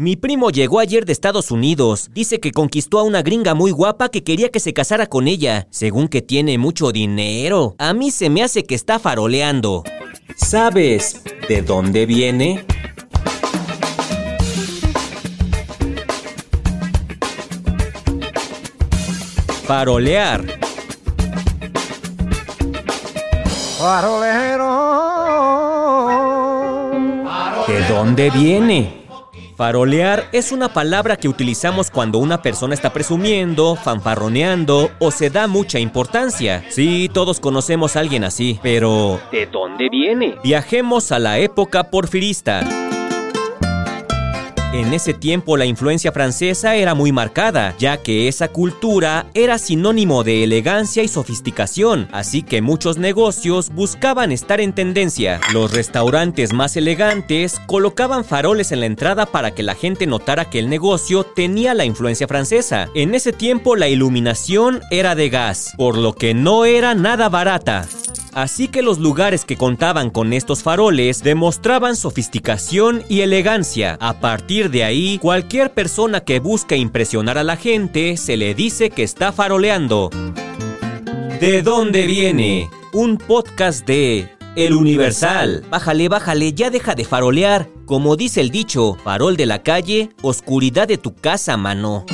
Mi primo llegó ayer de Estados Unidos. Dice que conquistó a una gringa muy guapa que quería que se casara con ella. Según que tiene mucho dinero. A mí se me hace que está faroleando. ¿Sabes de dónde viene? Farolear. ¿De dónde viene? Farolear es una palabra que utilizamos cuando una persona está presumiendo, fanfarroneando o se da mucha importancia. Sí, todos conocemos a alguien así, pero ¿de dónde viene? Viajemos a la época porfirista. En ese tiempo la influencia francesa era muy marcada, ya que esa cultura era sinónimo de elegancia y sofisticación, así que muchos negocios buscaban estar en tendencia. Los restaurantes más elegantes colocaban faroles en la entrada para que la gente notara que el negocio tenía la influencia francesa. En ese tiempo la iluminación era de gas, por lo que no era nada barata. Así que los lugares que contaban con estos faroles demostraban sofisticación y elegancia. A partir de ahí, cualquier persona que busca impresionar a la gente se le dice que está faroleando. ¿De dónde viene? Un podcast de El Universal. Bájale, bájale, ya deja de farolear. Como dice el dicho, farol de la calle, oscuridad de tu casa, mano.